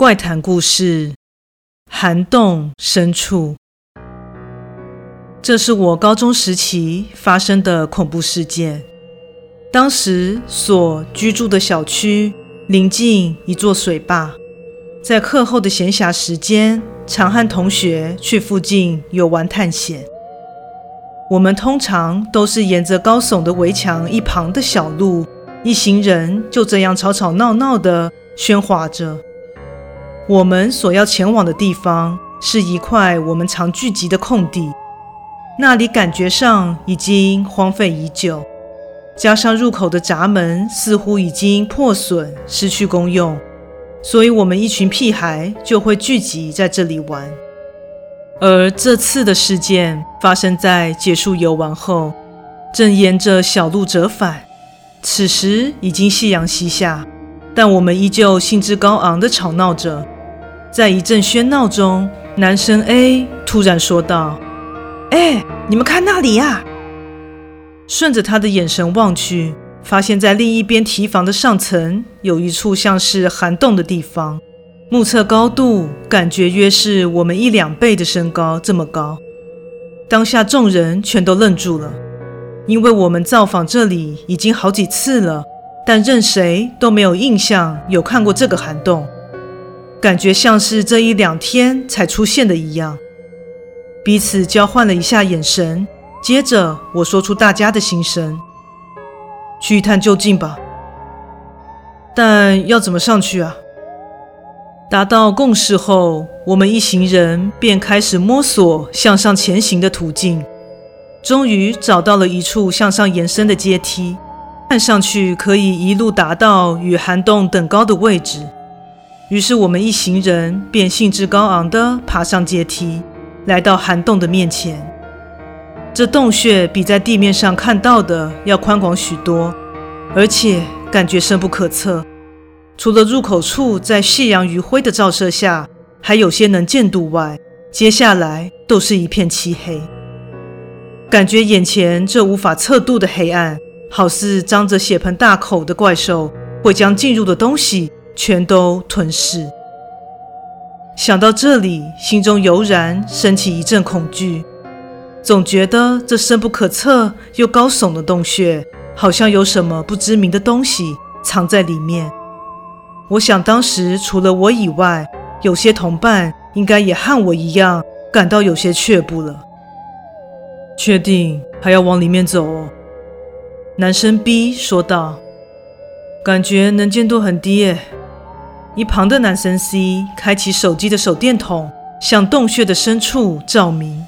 怪谈故事：涵洞深处。这是我高中时期发生的恐怖事件。当时所居住的小区临近一座水坝，在课后的闲暇时间，常和同学去附近游玩探险。我们通常都是沿着高耸的围墙一旁的小路，一行人就这样吵吵闹闹的喧哗着。我们所要前往的地方是一块我们常聚集的空地，那里感觉上已经荒废已久，加上入口的闸门似乎已经破损失去功用，所以我们一群屁孩就会聚集在这里玩。而这次的事件发生在结束游玩后，正沿着小路折返，此时已经夕阳西下，但我们依旧兴致高昂地吵闹着。在一阵喧闹中，男生 A 突然说道：“哎，你们看那里呀！”顺着他的眼神望去，发现在另一边提防的上层有一处像是涵洞的地方，目测高度感觉约是我们一两倍的身高这么高。当下众人全都愣住了，因为我们造访这里已经好几次了，但任谁都没有印象有看过这个涵洞。感觉像是这一两天才出现的一样，彼此交换了一下眼神。接着我说出大家的心声：“去一探究竟吧。”但要怎么上去啊？达到共识后，我们一行人便开始摸索向上前行的途径。终于找到了一处向上延伸的阶梯，看上去可以一路达到与涵洞等高的位置。于是我们一行人便兴致高昂地爬上阶梯，来到涵洞的面前。这洞穴比在地面上看到的要宽广许多，而且感觉深不可测。除了入口处在夕阳余晖的照射下还有些能见度外，接下来都是一片漆黑。感觉眼前这无法测度的黑暗，好似张着血盆大口的怪兽，会将进入的东西。全都吞噬。想到这里，心中油然升起一阵恐惧，总觉得这深不可测又高耸的洞穴，好像有什么不知名的东西藏在里面。我想，当时除了我以外，有些同伴应该也和我一样感到有些却步了。确定还要往里面走哦？男生 B 说道。感觉能见度很低耶。一旁的男生 C 开启手机的手电筒，向洞穴的深处照明。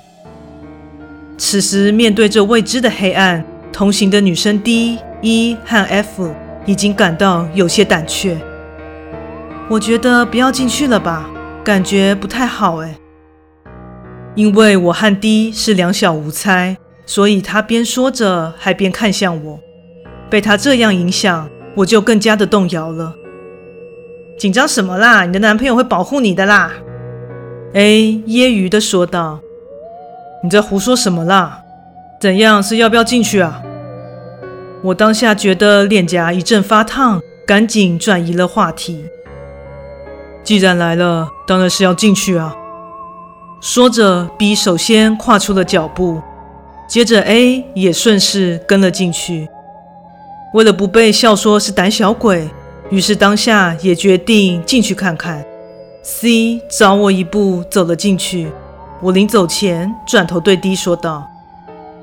此时面对这未知的黑暗，同行的女生 D、E 和 F 已经感到有些胆怯。我觉得不要进去了吧，感觉不太好哎。因为我和 D 是两小无猜，所以他边说着还边看向我。被他这样影响，我就更加的动摇了。紧张什么啦？你的男朋友会保护你的啦。”A 揶揄的说道。“你在胡说什么啦？怎样是要不要进去啊？”我当下觉得脸颊一阵发烫，赶紧转移了话题。“既然来了，当然是要进去啊。”说着，B 首先跨出了脚步，接着 A 也顺势跟了进去。为了不被笑说是胆小鬼。于是当下也决定进去看看。C 早我一步走了进去。我临走前转头对 D 说道：“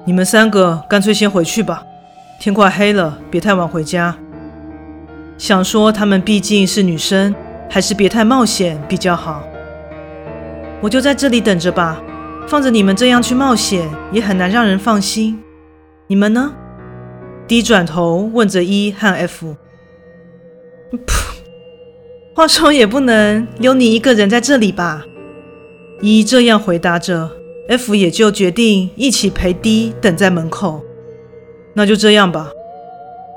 你们三个干脆先回去吧，天快黑了，别太晚回家。”想说他们毕竟是女生，还是别太冒险比较好。我就在这里等着吧，放着你们这样去冒险也很难让人放心。你们呢？D 转头问着 E 和 F。噗！话说也不能留你一个人在这里吧一这样回答着，F 也就决定一起陪 D 等在门口。那就这样吧。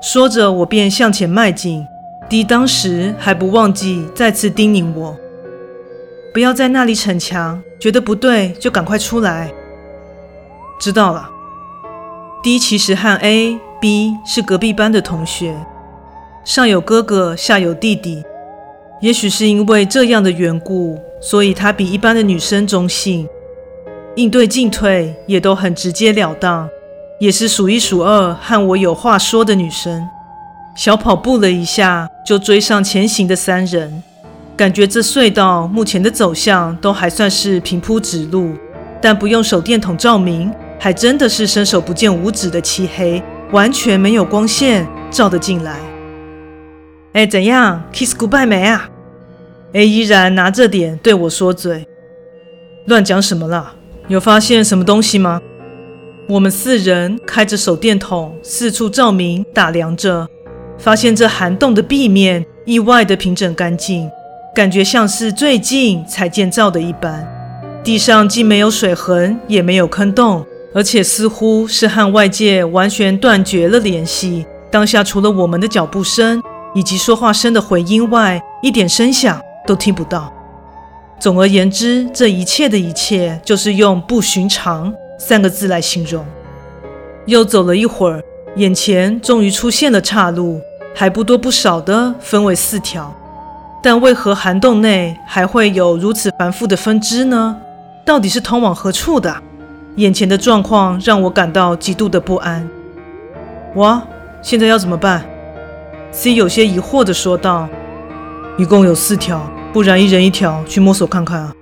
说着，我便向前迈进。D 当时还不忘记再次叮咛我：不要在那里逞强，觉得不对就赶快出来。知道了。D 其实和 A、B 是隔壁班的同学。上有哥哥，下有弟弟，也许是因为这样的缘故，所以她比一般的女生中性，应对进退也都很直截了当，也是数一数二和我有话说的女生。小跑步了一下，就追上前行的三人，感觉这隧道目前的走向都还算是平铺直路，但不用手电筒照明，还真的是伸手不见五指的漆黑，完全没有光线照得进来。哎，怎样？Kiss goodbye 没啊？A 依然拿着点对我说嘴，乱讲什么啦？有发现什么东西吗？我们四人开着手电筒四处照明打量着，发现这涵洞的壁面意外的平整干净，感觉像是最近才建造的一般。地上既没有水痕，也没有坑洞，而且似乎是和外界完全断绝了联系。当下除了我们的脚步声以及说话声的回音外，一点声响都听不到。总而言之，这一切的一切，就是用“不寻常”三个字来形容。又走了一会儿，眼前终于出现了岔路，还不多不少的分为四条。但为何涵洞内还会有如此繁复的分支呢？到底是通往何处的？眼前的状况让我感到极度的不安。我现在要怎么办？C 有些疑惑地说道。一共有四条，不然一人一条去摸索看看啊。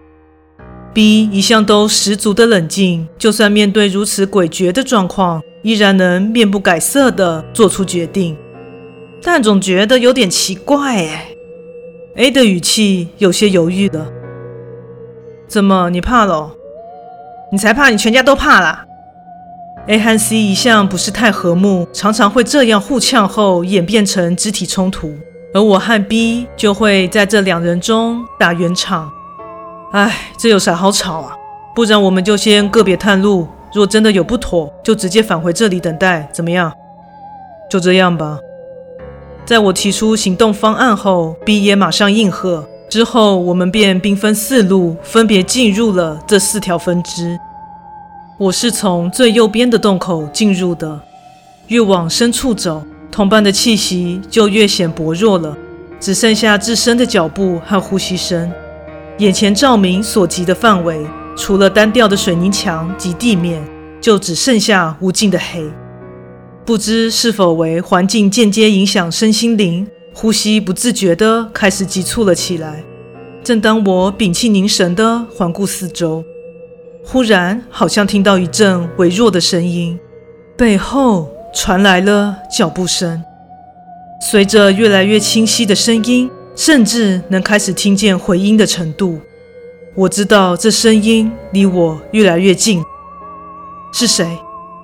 B 一向都十足的冷静，就算面对如此诡谲的状况，依然能面不改色地做出决定。但总觉得有点奇怪哎。A 的语气有些犹豫了。怎么，你怕了？你才怕，你全家都怕啦。A 和 C 一向不是太和睦，常常会这样互呛后演变成肢体冲突。而我和 B 就会在这两人中打圆场。唉，这有啥好吵啊？不然我们就先个别探路，若真的有不妥，就直接返回这里等待，怎么样？就这样吧。在我提出行动方案后，B 也马上应和。之后我们便兵分四路，分别进入了这四条分支。我是从最右边的洞口进入的，越往深处走。同伴的气息就越显薄弱了，只剩下自身的脚步和呼吸声。眼前照明所及的范围，除了单调的水泥墙及地面，就只剩下无尽的黑。不知是否为环境间接影响身心灵，呼吸不自觉地开始急促了起来。正当我屏气凝神地环顾四周，忽然好像听到一阵微弱的声音，背后。传来了脚步声，随着越来越清晰的声音，甚至能开始听见回音的程度。我知道这声音离我越来越近。是谁？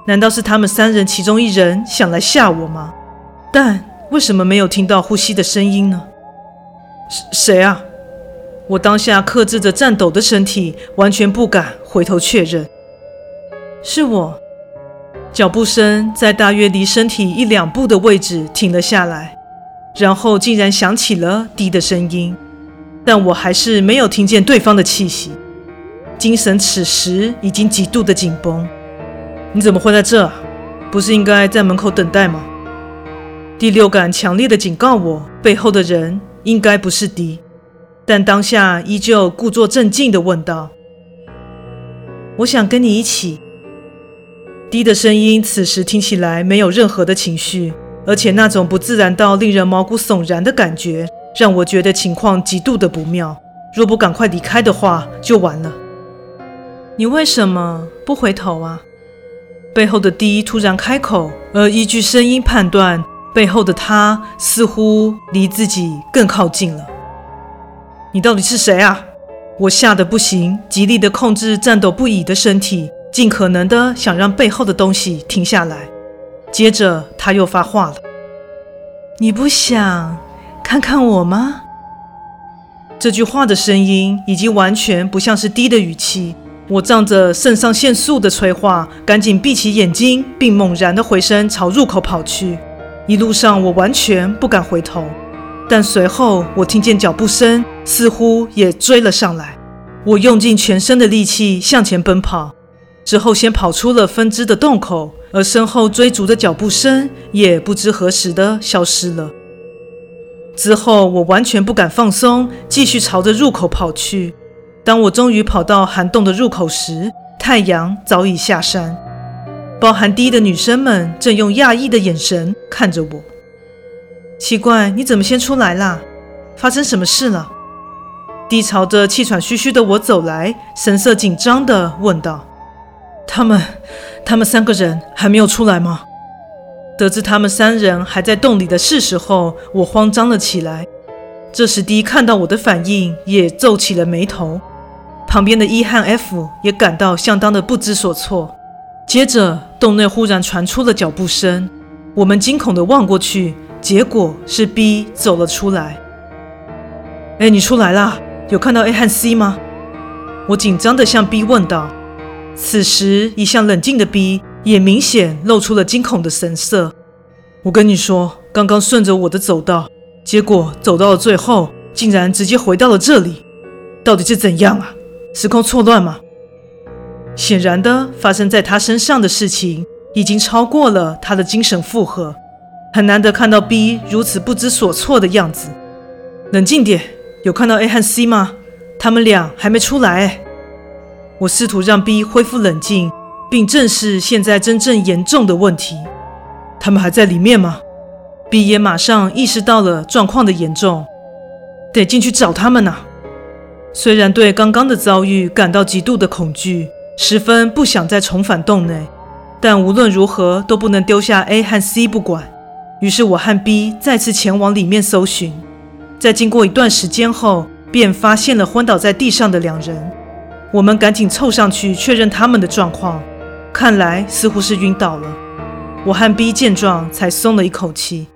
难道是他们三人其中一人想来吓我吗？但为什么没有听到呼吸的声音呢？是谁啊？我当下克制着颤抖的身体，完全不敢回头确认。是我。脚步声在大约离身体一两步的位置停了下来，然后竟然响起了低的声音，但我还是没有听见对方的气息，精神此时已经极度的紧绷。你怎么会在这？不是应该在门口等待吗？第六感强烈的警告我，背后的人应该不是敌但当下依旧故作镇静的问道：“我想跟你一起。”低的声音，此时听起来没有任何的情绪，而且那种不自然到令人毛骨悚然的感觉，让我觉得情况极度的不妙。若不赶快离开的话，就完了。你为什么不回头啊？背后的低突然开口，而依据声音判断，背后的他似乎离自己更靠近了。你到底是谁啊？我吓得不行，极力的控制颤抖不已的身体。尽可能的想让背后的东西停下来，接着他又发话了：“你不想看看我吗？”这句话的声音已经完全不像是低的语气。我仗着肾上腺素的催化，赶紧闭起眼睛，并猛然的回身朝入口跑去。一路上我完全不敢回头，但随后我听见脚步声，似乎也追了上来。我用尽全身的力气向前奔跑。之后，先跑出了分支的洞口，而身后追逐的脚步声也不知何时的消失了。之后我完全不敢放松，继续朝着入口跑去。当我终于跑到涵洞的入口时，太阳早已下山。包含低的女生们正用讶异的眼神看着我。奇怪，你怎么先出来啦？发生什么事了？D 朝着气喘吁吁的我走来，神色紧张地问道：“他们，他们三个人还没有出来吗？”得知他们三人还在洞里的事实后，我慌张了起来。这时，D 看到我的反应，也皱起了眉头。旁边的 E 和 F 也感到相当的不知所措。接着，洞内忽然传出了脚步声，我们惊恐地望过去，结果是 B 走了出来。哎，你出来啦？有看到 A 和 C 吗？我紧张地向 B 问道。此时，一向冷静的 B 也明显露出了惊恐的神色。我跟你说，刚刚顺着我的走道，结果走到了最后，竟然直接回到了这里。到底是怎样啊？时空错乱吗？显然的，发生在他身上的事情已经超过了他的精神负荷。很难得看到 B 如此不知所措的样子。冷静点，有看到 A 和 C 吗？他们俩还没出来。我试图让 B 恢复冷静，并正视现在真正严重的问题。他们还在里面吗？B 也马上意识到了状况的严重，得进去找他们呐。虽然对刚刚的遭遇感到极度的恐惧，十分不想再重返洞内，但无论如何都不能丢下 A 和 C 不管。于是我和 B 再次前往里面搜寻，在经过一段时间后，便发现了昏倒在地上的两人。我们赶紧凑上去确认他们的状况，看来似乎是晕倒了。我和 B 见状才松了一口气，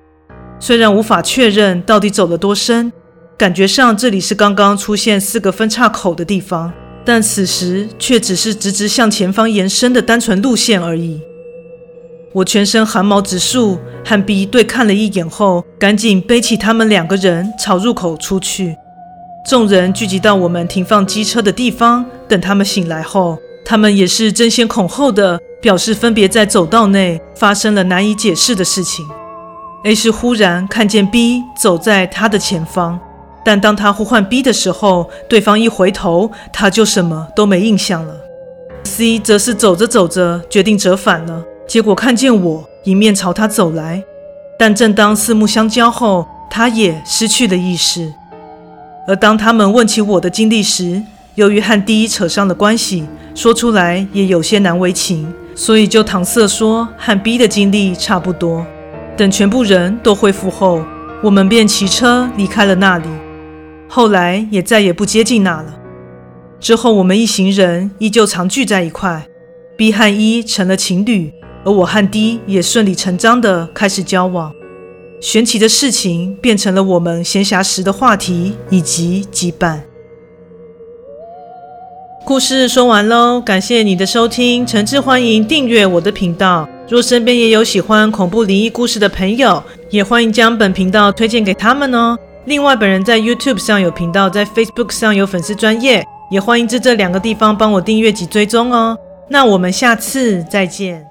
虽然无法确认到底走了多深，感觉上这里是刚刚出现四个分岔口的地方，但此时却只是直直向前方延伸的单纯路线而已。我全身寒毛直竖，和 B 对看了一眼后，赶紧背起他们两个人朝入口出去。众人聚集到我们停放机车的地方，等他们醒来后，他们也是争先恐后的表示，分别在走道内发生了难以解释的事情。A 是忽然看见 B 走在他的前方，但当他呼唤 B 的时候，对方一回头，他就什么都没印象了。C 则是走着走着，决定折返了，结果看见我迎面朝他走来，但正当四目相交后，他也失去了意识。而当他们问起我的经历时，由于和 D 扯上了关系，说出来也有些难为情，所以就搪塞说和 B 的经历差不多。等全部人都恢复后，我们便骑车离开了那里。后来也再也不接近那了。之后我们一行人依旧常聚在一块，B 和 E 成了情侣，而我和 D 也顺理成章地开始交往。玄奇的事情变成了我们闲暇时的话题以及羁绊。故事说完喽，感谢你的收听，诚挚欢迎订阅我的频道。若身边也有喜欢恐怖灵异故事的朋友，也欢迎将本频道推荐给他们哦。另外，本人在 YouTube 上有频道，在 Facebook 上有粉丝专业，也欢迎在这两个地方帮我订阅及追踪哦。那我们下次再见。